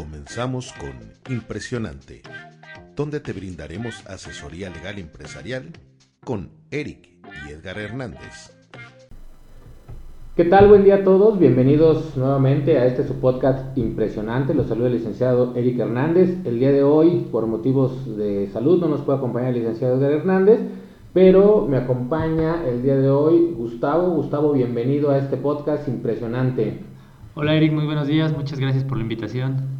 Comenzamos con Impresionante, donde te brindaremos asesoría legal empresarial con Eric y Edgar Hernández. ¿Qué tal? Buen día a todos. Bienvenidos nuevamente a este su podcast impresionante. Los saluda el licenciado Eric Hernández. El día de hoy, por motivos de salud, no nos puede acompañar el licenciado Edgar Hernández, pero me acompaña el día de hoy Gustavo. Gustavo, bienvenido a este podcast impresionante. Hola Eric, muy buenos días. Muchas gracias por la invitación.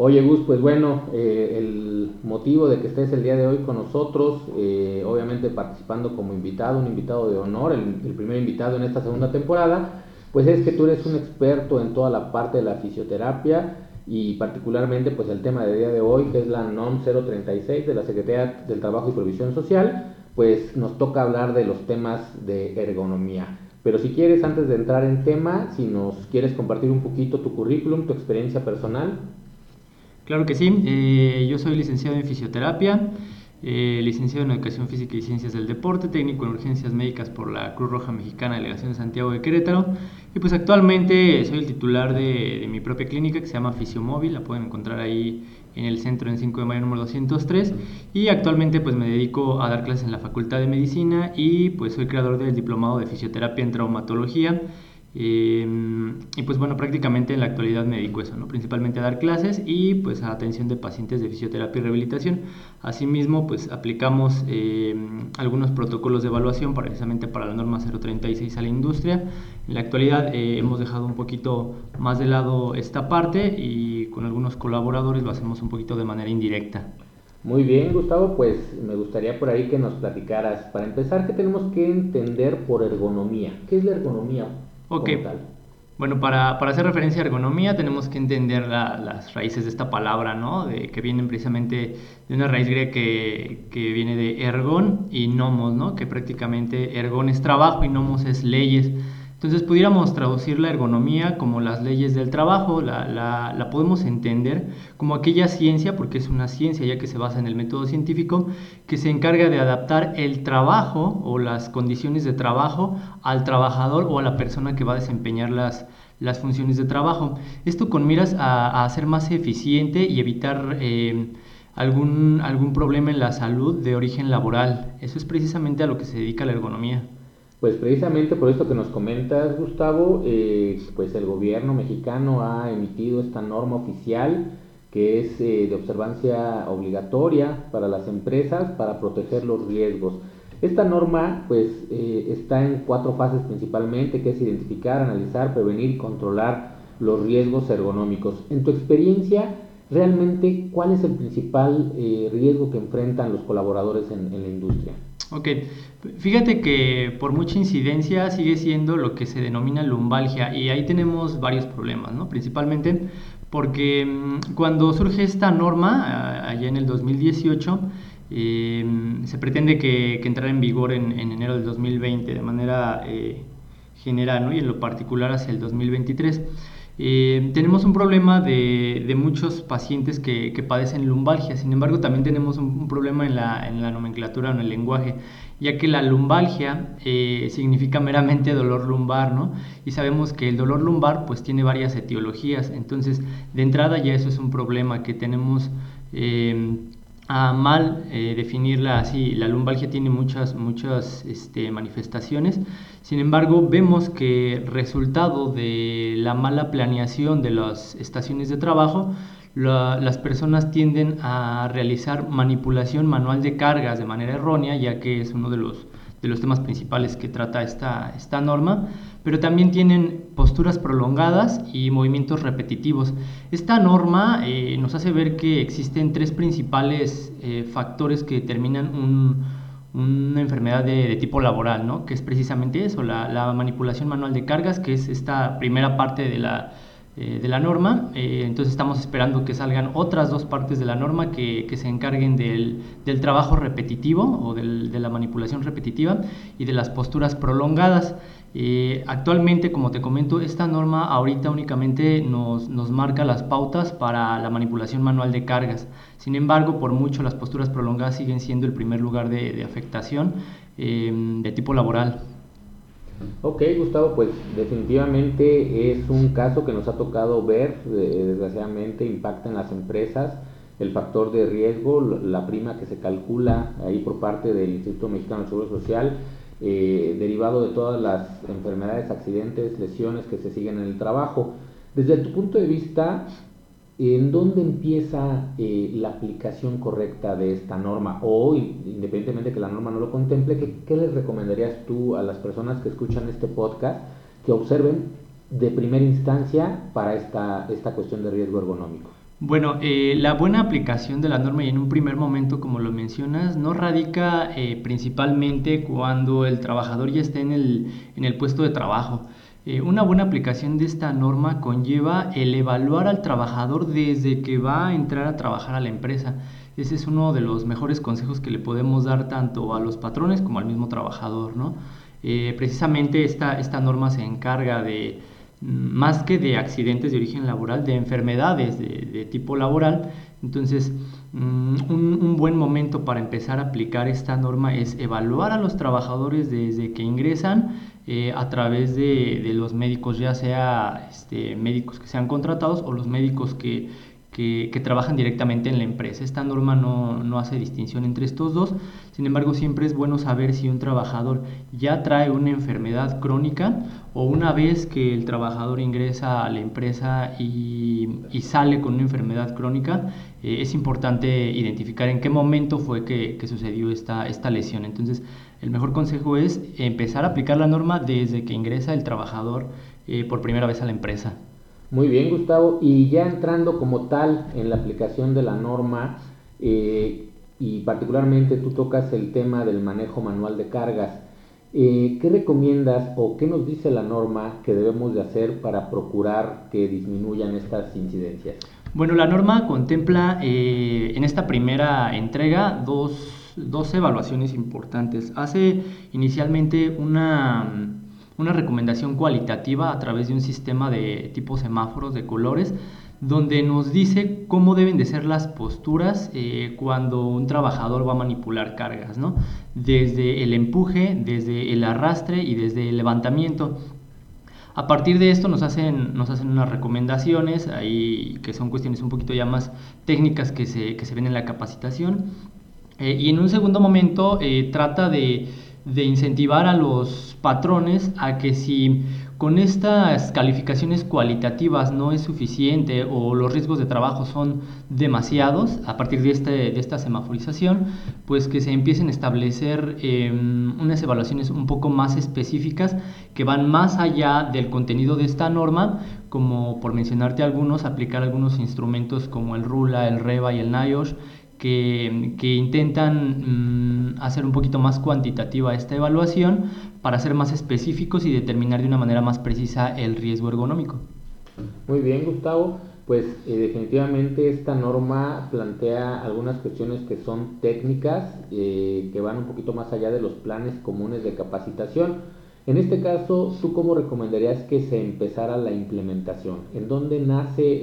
Oye Gus, pues bueno, eh, el motivo de que estés el día de hoy con nosotros, eh, obviamente participando como invitado, un invitado de honor, el, primer invitado en esta segunda temporada, pues es que tú eres un experto en toda la parte de la fisioterapia y particularmente pues el tema del día de hoy, que es la NOM 036 de la Secretaría del Trabajo y Provisión Social, pues nos toca hablar de los temas de ergonomía. Pero si quieres, antes de entrar en tema, si nos quieres compartir un poquito tu currículum, tu experiencia personal. Claro que sí, eh, yo soy licenciado en fisioterapia, eh, licenciado en Educación Física y Ciencias del Deporte, técnico en Urgencias Médicas por la Cruz Roja Mexicana, Delegación de Santiago de Querétaro, y pues actualmente soy el titular de, mi propia clínica que se llama Fisiomóvil, la pueden encontrar ahí en el centro en 5 de mayo número 203 y actualmente pues me dedico a dar clases en la Facultad de Medicina y pues soy creador del diplomado de fisioterapia en traumatología Em, y pues bueno, prácticamente en la actualidad me dedico a eso, ¿no? principalmente a dar clases y pues a atención de pacientes de fisioterapia y rehabilitación. Asimismo, pues aplicamos em, algunos protocolos de evaluación precisamente para la norma 036 a la industria. En la actualidad eh, hemos dejado un poquito más de lado esta parte y con algunos colaboradores lo hacemos un poquito de manera indirecta. Muy bien, Gustavo, pues me gustaría por ahí que nos platicaras, para empezar, ¿qué tenemos que entender por ergonomía? ¿Qué es la ergonomía? Ok. Bueno, para, hacer referencia a ergonomía tenemos que entender las raíces de esta palabra, ¿no? De, que vienen precisamente de una raíz griega que, que, viene de ergon y nomos, ¿no? Que prácticamente ergon es trabajo y nomos es leyes. Entonces pudiéramos traducir la ergonomía como las leyes del trabajo, la, la, podemos entender como aquella ciencia, porque es una ciencia ya que se basa en el método científico, que se encarga de adaptar el trabajo o las condiciones de trabajo al trabajador o a la persona que va a desempeñar las, las funciones de trabajo. Esto con miras a, a ser más eficiente y evitar... Eh, algún, algún problema en la salud de origen laboral. Eso es precisamente a lo que se dedica la ergonomía. Pues precisamente por esto que nos comentas, Gustavo, eh, pues el gobierno mexicano ha emitido esta norma oficial que es eh, de observancia obligatoria para las empresas para proteger los riesgos. Esta norma pues eh, está en cuatro fases principalmente, que es identificar, analizar, prevenir y controlar los riesgos ergonómicos. En tu experiencia, realmente, ¿cuál es el principal riesgo que enfrentan los colaboradores en la industria? Ok, fíjate que por mucha incidencia sigue siendo lo que se denomina lumbalgia y ahí tenemos varios problemas, ¿no? Principalmente porque mm, cuando surge esta norma, allá en el 2018, em, se pretende que, que, entrara en vigor en, enero del 2020 de manera eh, general ¿no? y en lo particular hacia el 2023. Eh, tenemos un problema de, muchos pacientes que, padecen lumbalgia, sin embargo también tenemos un, problema en la, nomenclatura o en el lenguaje, ya que la lumbalgia eh, significa meramente dolor lumbar, ¿no? Y sabemos que el dolor lumbar pues tiene varias etiologías, entonces de entrada ya eso es un problema que tenemos... Eh, a mal eh, definirla así. La lumbalgia tiene muchas, muchas este, manifestaciones. Sin embargo, vemos que resultado de la mala planeación de las estaciones de trabajo, las personas tienden a realizar manipulación manual de cargas de manera errónea, ya que es uno de los de los temas principales que trata esta, esta norma, pero también tienen posturas prolongadas y movimientos repetitivos. Esta norma eh, nos hace ver que existen tres principales eh, factores que determinan una enfermedad de, tipo laboral, ¿no? que es precisamente eso, la, la manipulación manual de cargas, que es esta primera parte de la eh, de la norma. Eh, entonces estamos esperando que salgan otras dos partes de la norma que, que se encarguen del, del, trabajo repetitivo o del, de la manipulación repetitiva y de las posturas prolongadas. Eh, actualmente, como te comento, esta norma ahorita únicamente nos, nos, marca las pautas para la manipulación manual de cargas. Sin embargo, por mucho las posturas prolongadas siguen siendo el primer lugar de, afectación de tipo laboral. Ok, Gustavo, pues definitivamente es un caso que nos ha tocado ver, eh, desgraciadamente impacta en las empresas el factor de riesgo, la prima que se calcula ahí por parte del Instituto Mexicano de Seguro Social, eh, derivado de todas las enfermedades, accidentes, lesiones que se siguen en el trabajo. Desde tu punto de vista, ¿en dónde empieza eh, la aplicación correcta de esta norma? O, independientemente que la norma no lo contemple, ¿qué, ¿qué, les recomendarías tú a las personas que escuchan este podcast que observen de primera instancia para esta, esta cuestión de riesgo ergonómico? Bueno, eh, la buena aplicación de la norma y en un primer momento, como lo mencionas, no radica eh, principalmente cuando el trabajador ya esté en el, en el puesto de trabajo. Eh, una buena aplicación de esta norma conlleva el evaluar al trabajador desde que va a entrar a trabajar a la empresa. Ese es uno de los mejores consejos que le podemos dar tanto a los patrones como al mismo trabajador. ¿no? precisamente esta, esta norma se encarga de más que de accidentes de origen laboral, de enfermedades de, tipo laboral. Entonces, mm, un, buen momento para empezar a aplicar esta norma es evaluar a los trabajadores desde que ingresan eh, a través de, los médicos, ya sea este, médicos que sean contratados o los médicos que, trabajan directamente en la empresa. Esta norma no, no, hace distinción entre estos dos, sin embargo siempre es bueno saber si un trabajador ya trae una enfermedad crónica o una vez que el trabajador ingresa a la empresa y, sale con una enfermedad crónica, eh, es importante identificar en qué momento fue que, que sucedió esta, esta lesión. Entonces, el mejor consejo es empezar a aplicar la norma desde que ingresa el trabajador eh, por primera vez a la empresa. Muy bien, Gustavo. Y ya entrando como tal en la aplicación de la norma, eh, y particularmente tú tocas el tema del manejo manual de cargas, eh, ¿qué recomiendas o qué nos dice la norma que debemos de hacer para procurar que disminuyan estas incidencias? Bueno, la norma contempla eh, en esta primera entrega dos, dos evaluaciones importantes. Hace inicialmente una una recomendación cualitativa a través de un sistema de tipo semáforos de colores donde nos dice cómo deben de ser las posturas eh, cuando un trabajador va a manipular cargas, ¿no? Desde el empuje, desde el arrastre y desde el levantamiento. A partir de esto nos hacen, nos hacen unas recomendaciones, ahí que son cuestiones un poquito ya más técnicas que se, que se ven en la capacitación. Eh, y en un segundo momento eh, trata de de incentivar a los patrones a que si con estas calificaciones cualitativas no es suficiente o los riesgos de trabajo son demasiados a partir de, este, de esta semaforización, pues que se empiecen a establecer em, unas evaluaciones un poco más específicas que van más allá del contenido de esta norma, como por mencionarte algunos, aplicar algunos instrumentos como el RULA, el REBA y el NIOSH, que, que intentan mm, hacer un poquito más cuantitativa esta evaluación para ser más específicos y determinar de una manera más precisa el riesgo ergonómico. Muy bien, Gustavo. Pues eh, definitivamente esta norma plantea algunas cuestiones que son técnicas, eh, que van un poquito más allá de los planes comunes de capacitación. En este caso, ¿tú cómo recomendarías que se empezara la implementación? ¿En dónde nace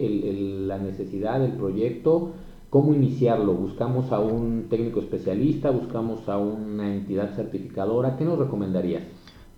la necesidad del proyecto? ¿Cómo iniciarlo? ¿Buscamos a un técnico especialista? ¿Buscamos a una entidad certificadora? ¿Qué nos recomendarías?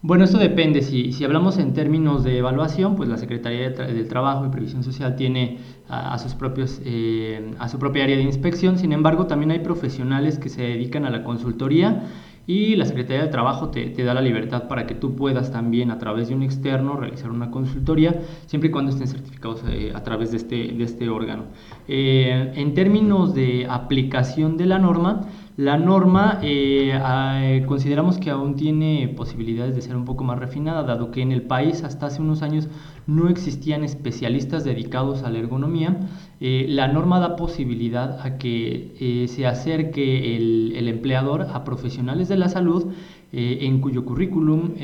Bueno, esto depende. Si, si hablamos en términos de evaluación, pues la Secretaría del Trabajo y Previsión Social tiene a, sus propios, eh, a su propia área de inspección. Sin embargo, también hay profesionales que se dedican a la consultoría y la Secretaría del Trabajo te, da la libertad para que tú puedas también a través de un externo realizar una consultoría, siempre y cuando estén certificados eh, a través de este, de este órgano. Eh, en términos de aplicación de la norma, la norma eh, consideramos que aún tiene posibilidades de ser un poco más refinada, dado que en el país hasta hace unos años no existían especialistas dedicados a la ergonomía. Eh, la norma da posibilidad a que eh, se acerque el, empleador a profesionales de la salud en cuyo currículum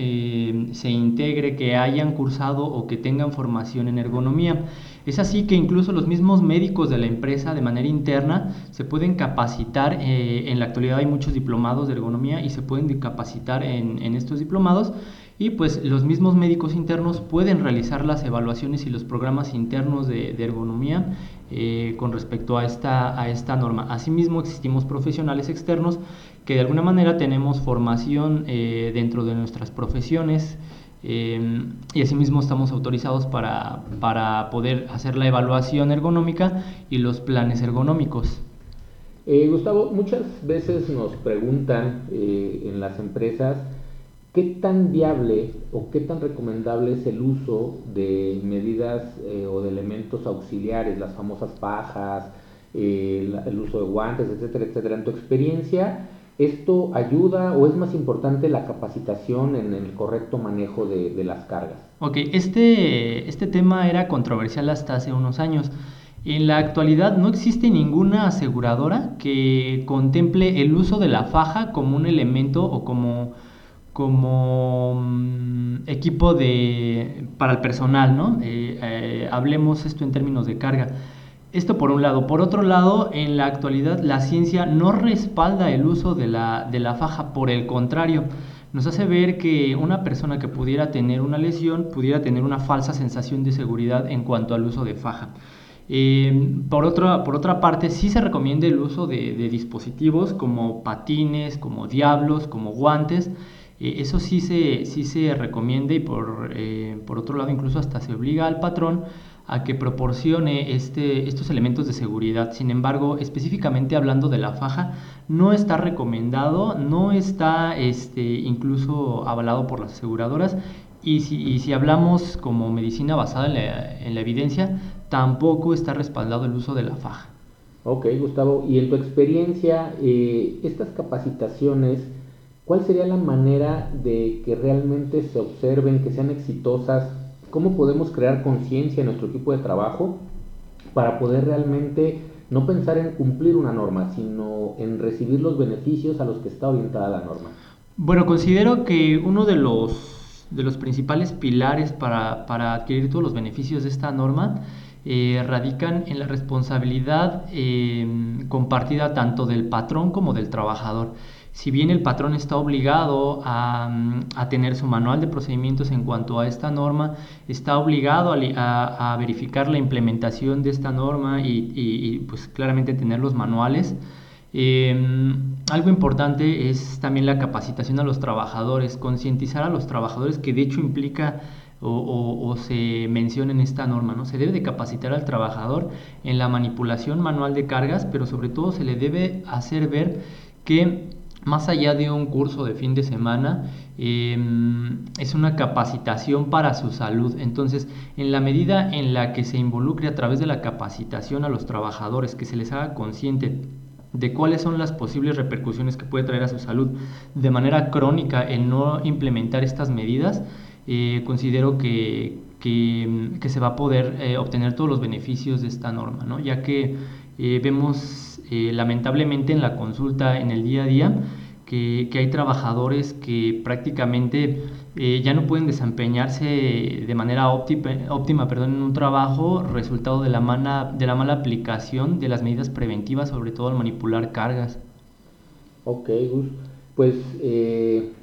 se integre que hayan cursado o que tengan formación en ergonomía. Es así que incluso los mismos médicos de la empresa de manera interna se pueden capacitar, eh, en la actualidad hay muchos diplomados de ergonomía y se pueden capacitar en, estos diplomados y pues los mismos médicos internos pueden realizar las evaluaciones y los programas internos de, ergonomía eh, con respecto a esta, norma. Asimismo existimos profesionales externos que de alguna manera tenemos formación eh, dentro de nuestras profesiones Em, y asimismo estamos autorizados para, para, poder hacer la evaluación ergonómica y los planes ergonómicos. Eh, Gustavo, muchas veces nos preguntan eh, en las empresas qué tan viable o qué tan recomendable es el uso de medidas eh, o de elementos auxiliares, las famosas pajas, el uso de guantes, etcétera, etcétera. En tu experiencia, ¿Esto ayuda o es más importante la capacitación en el correcto manejo de, las cargas? Ok, este, este tema era controversial hasta hace unos años. En la actualidad no existe ninguna aseguradora que contemple el uso de la faja como un elemento o como, como mm, equipo de, para el personal, ¿no? Eh, eh, hablemos esto en términos de carga. Esto por un lado. Por otro lado, en la actualidad la ciencia no respalda el uso de la, de la faja, por el contrario, nos hace ver que una persona que pudiera tener una lesión pudiera tener una falsa sensación de seguridad en cuanto al uso de faja. Eh, por, otra, por otra parte, sí se recomienda el uso de, dispositivos como patines, como diablos, como guantes. Eh, eso sí se, sí se recomienda y por, eh, por otro lado incluso hasta se obliga al patrón a que proporcione este, estos elementos de seguridad. Sin embargo, específicamente hablando de la faja, no está recomendado, no está este, incluso avalado por las aseguradoras y si, si hablamos como medicina basada en la, evidencia, tampoco está respaldado el uso de la faja. Ok, Gustavo, y en tu experiencia, eh, estas capacitaciones, ¿cuál sería la manera de que realmente se observen, que sean exitosas cómo podemos crear conciencia en nuestro equipo de trabajo para poder realmente no pensar en cumplir una norma, sino en recibir los beneficios a los que está orientada la norma. Bueno, considero que uno de los, de los principales pilares para, adquirir todos los beneficios de esta norma eh, radican en la responsabilidad eh, compartida tanto del patrón como del trabajador si bien el patrón está obligado mm, a, tener su manual de procedimientos en cuanto a esta norma, está obligado a, verificar la implementación de esta norma y, pues claramente tener los manuales. Em, algo importante es también la capacitación a los trabajadores, concientizar a los trabajadores que de hecho implica o, se menciona en esta norma, ¿no? Se debe de capacitar al trabajador en la manipulación manual de cargas, pero sobre todo se le debe hacer ver que más allá de un curso de fin de semana, em, es una capacitación para su salud. Entonces, en la medida en la que se involucre a través de la capacitación a los trabajadores, que se les haga consciente de cuáles son las posibles repercusiones que puede traer a su salud de manera crónica el no implementar estas medidas, eh, considero que, se va a poder eh, obtener todos los beneficios de esta norma, ¿no? ya que eh, vemos eh, lamentablemente en la consulta en el día a día que, hay trabajadores que prácticamente eh, ya no pueden desempeñarse de manera óptima, óptima perdón, en un trabajo resultado de la, mala, de la mala aplicación de las medidas preventivas, sobre todo al manipular cargas. Ok, Gus. Pues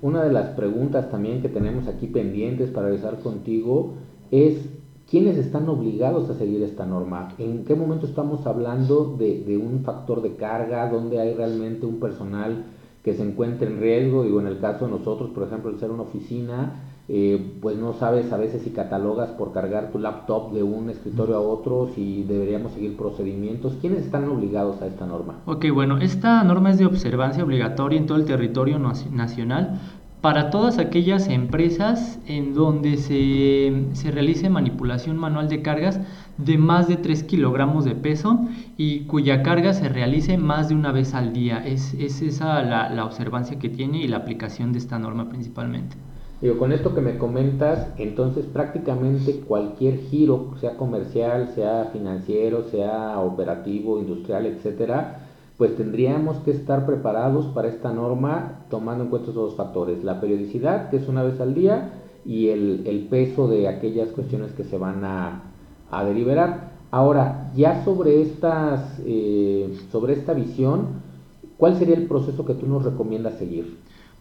una de las preguntas también que tenemos aquí pendientes para realizar contigo es ¿Quiénes están obligados a seguir esta norma? ¿En qué momento estamos hablando de, un factor de carga, donde hay realmente un personal que se encuentre en riesgo? Digo, en el caso de nosotros, por ejemplo, el ser una oficina, eh, pues no sabes a veces si catalogas por cargar tu laptop de un escritorio a otro, si deberíamos seguir procedimientos. ¿Quiénes están obligados a esta norma? Ok, bueno, esta norma es de observancia obligatoria en todo el territorio nacional, para todas aquellas empresas en donde se, se, realice manipulación manual de cargas de más de 3 kilogramos de peso y cuya carga se realice más de una vez al día. Es, es esa la, la, observancia que tiene y la aplicación de esta norma principalmente. Digo, con esto que me comentas, entonces prácticamente cualquier giro, sea comercial, sea financiero, sea operativo, industrial, etcétera, pues tendríamos que estar preparados para esta norma tomando en cuenta esos dos factores, la periodicidad, que es una vez al día, y el, peso de aquellas cuestiones que se van a, deliberar. Ahora, ya sobre, estas, eh, sobre esta visión, ¿cuál sería el proceso que tú nos recomiendas seguir?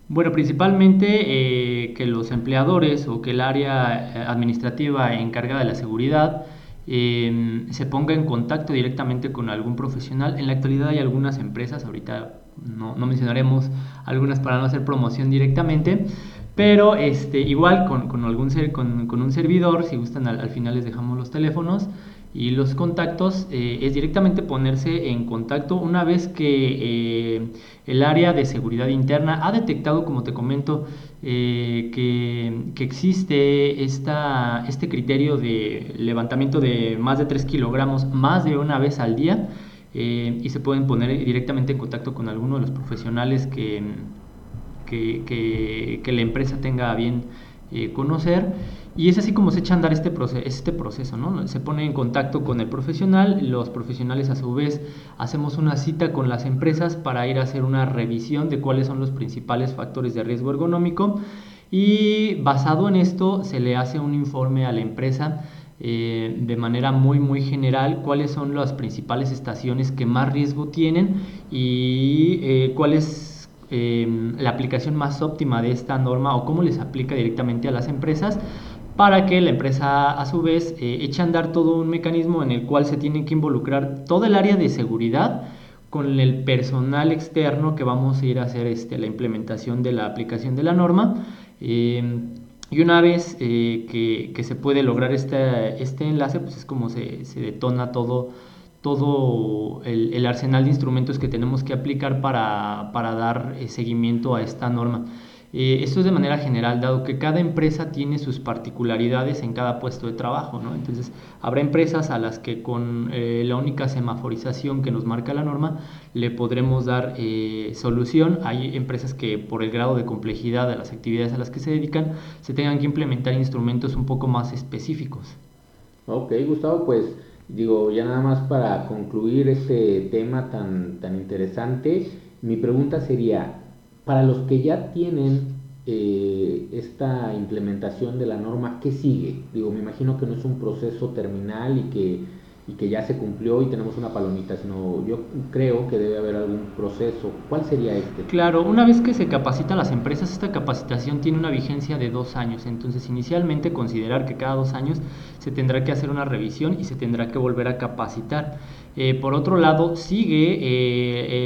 Bueno, principalmente eh, que los empleadores o que el área eh, administrativa encargada de la seguridad Se ponga en contacto directamente con algún profesional. En la actualidad hay algunas empresas, ahorita no, mencionaremos algunas para no hacer promoción directamente, Pero este, igual con, algún con, un servidor, si gustan al, final les dejamos los teléfonos y los contactos, eh, es directamente ponerse en contacto una vez que eh, el área de seguridad interna ha detectado, como te comento, eh, que, que, existe esta, este criterio de levantamiento de más de 3 kilogramos más de una vez al día y se pueden poner directamente en contacto con alguno de los profesionales que que, la empresa tenga bien conocer. Y es así como se echa a andar este proceso, este proceso, ¿no? Se pone en contacto con el profesional, los profesionales a su vez hacemos una cita con las empresas para ir a hacer una revisión de cuáles son los principales factores de riesgo ergonómico y basado en esto se le hace un informe a la empresa eh, de manera muy muy general cuáles son las principales estaciones que más riesgo tienen y eh, cuáles Em, la aplicación más óptima de esta norma o cómo les aplica directamente a las empresas para que la empresa a su vez eh, eche a andar todo un mecanismo en el cual se tiene que involucrar todo el área de seguridad con el personal externo que vamos a ir a hacer este, la implementación de la aplicación de la norma. Em, y una vez eh, que, se puede lograr este, este enlace, pues es como se, se detona todo todo el, arsenal de instrumentos que tenemos que aplicar para, dar eh, seguimiento a esta norma. Eh, esto es de manera general, dado que cada empresa tiene sus particularidades en cada puesto de trabajo, ¿no? Entonces, habrá empresas a las que con eh, la única semaforización que nos marca la norma le podremos dar solución. Hay empresas que por el grado de complejidad de las actividades a las que se dedican, se tengan que implementar instrumentos un poco más específicos. Ok, Gustavo, pues Digo, ya nada más para concluir este tema tan, tan interesante, mi pregunta sería, para los que ya tienen eh, esta implementación de la norma, ¿qué sigue? Digo, me imagino que no es un proceso terminal y que y que ya se cumplió y tenemos una palomita, sino yo creo que debe haber algún proceso. ¿Cuál sería este? Claro, una vez que se capacita a las empresas, esta capacitación tiene una vigencia de dos años. Entonces, inicialmente considerar que cada dos años se tendrá que hacer una revisión y se tendrá que volver a capacitar. Eh, por otro lado, sigue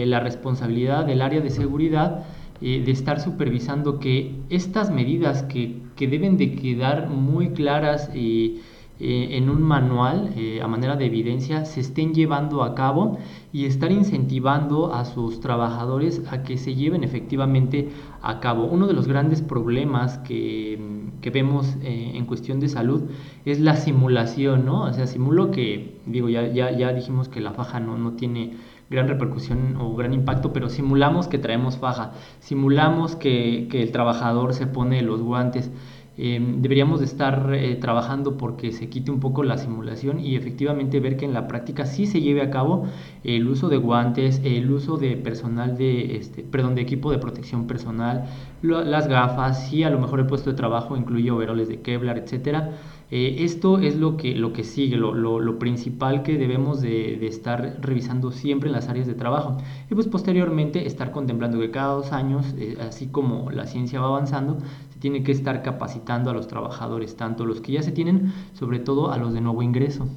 eh, la responsabilidad del área de seguridad de estar supervisando que estas medidas que, que deben de quedar muy claras y eh, en un manual eh, a manera de evidencia se estén llevando a cabo y estar incentivando a sus trabajadores a que se lleven efectivamente a cabo. Uno de los grandes problemas que, que vemos eh, en cuestión de salud es la simulación, ¿no? O sea, simulo que, digo, ya, ya, ya dijimos que la faja no, no tiene gran repercusión o gran impacto, pero simulamos que traemos faja, simulamos que, que el trabajador se pone los guantes, Em, deberíamos de estar eh, trabajando porque se quite un poco la simulación y efectivamente ver que en la práctica sí se lleve a cabo el uso de guantes, el uso de personal de, este, perdón, de equipo de protección personal, las gafas, si a lo mejor el puesto de trabajo incluye overoles de Kevlar, etcétera. Eh, esto es lo que, lo que sigue, lo, lo, principal que debemos de, de, estar revisando siempre en las áreas de trabajo. Y pues posteriormente estar contemplando que cada dos años, eh, así como la ciencia va avanzando, se tiene que estar capacitando a los trabajadores, tanto los que ya se tienen, sobre todo a los de nuevo ingreso.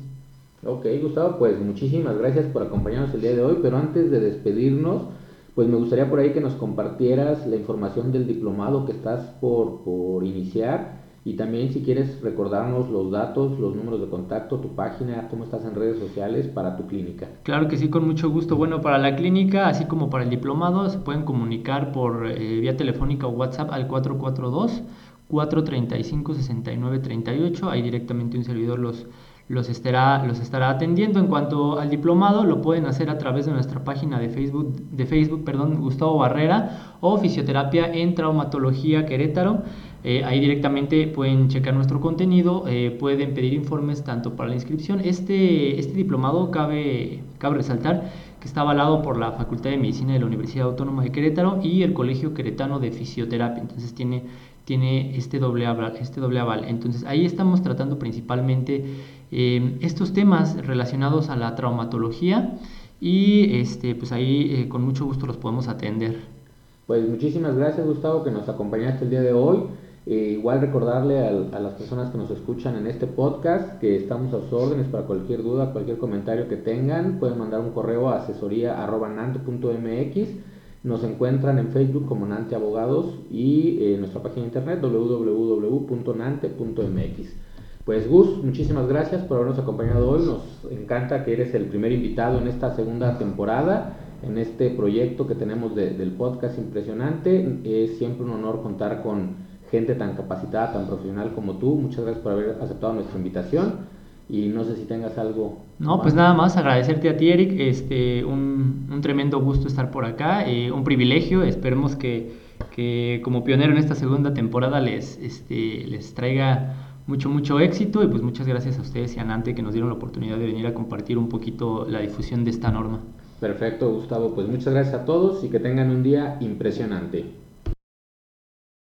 Ok, Gustavo, pues muchísimas gracias por acompañarnos el día de hoy, pero antes de despedirnos, pues me gustaría por ahí que nos compartieras la información del diplomado que estás por, por iniciar y también si quieres recordarnos los datos, los números de contacto, tu página, cómo estás en redes sociales para tu clínica. Claro que sí, con mucho gusto. Bueno, para la clínica, así como para el diplomado, se pueden comunicar por eh, vía telefónica o WhatsApp al 442 435 6938. Ahí directamente un servidor los los estará, los estará atendiendo. En cuanto al diplomado, lo pueden hacer a través de nuestra página de Facebook, de Facebook perdón, Gustavo Barrera o Fisioterapia en Traumatología Querétaro. Eh, ahí directamente pueden checar nuestro contenido, eh, pueden pedir informes tanto para la inscripción. Este, este diplomado cabe, cabe resaltar que está avalado por la Facultad de Medicina de la Universidad Autónoma de Querétaro y el Colegio Queretano de Fisioterapia. Entonces tiene, tiene este, doble aval, este doble aval. Entonces ahí estamos tratando principalmente eh, estos temas relacionados a la traumatología y este, pues ahí con mucho gusto los podemos atender. Pues muchísimas gracias Gustavo que nos acompañaste el día de hoy. Eh, igual recordarle a, las personas que nos escuchan en este podcast que estamos a sus órdenes para cualquier duda, cualquier comentario que tengan. Pueden mandar un correo a asesoría.nanto.mx. Nos encuentran en Facebook como Nante Abogados y en nuestra página de internet www.nante.mx. Pues Gus, muchísimas gracias por habernos acompañado hoy. Nos encanta que eres el primer invitado en esta segunda temporada, en este proyecto que tenemos del podcast impresionante. Es siempre un honor contar con gente tan capacitada, tan profesional como tú. Muchas gracias por haber aceptado nuestra invitación y no sé si tengas algo. No, pues nada más agradecerte a ti, Eric. Este, un, un tremendo gusto estar por acá, eh, un privilegio. Esperemos que, que, como pionero en esta segunda temporada les, este, les traiga mucho, mucho éxito. Y pues muchas gracias a ustedes y a Nante que nos dieron la oportunidad de venir a compartir un poquito la difusión de esta norma. Perfecto, Gustavo. Pues muchas gracias a todos y que tengan un día impresionante.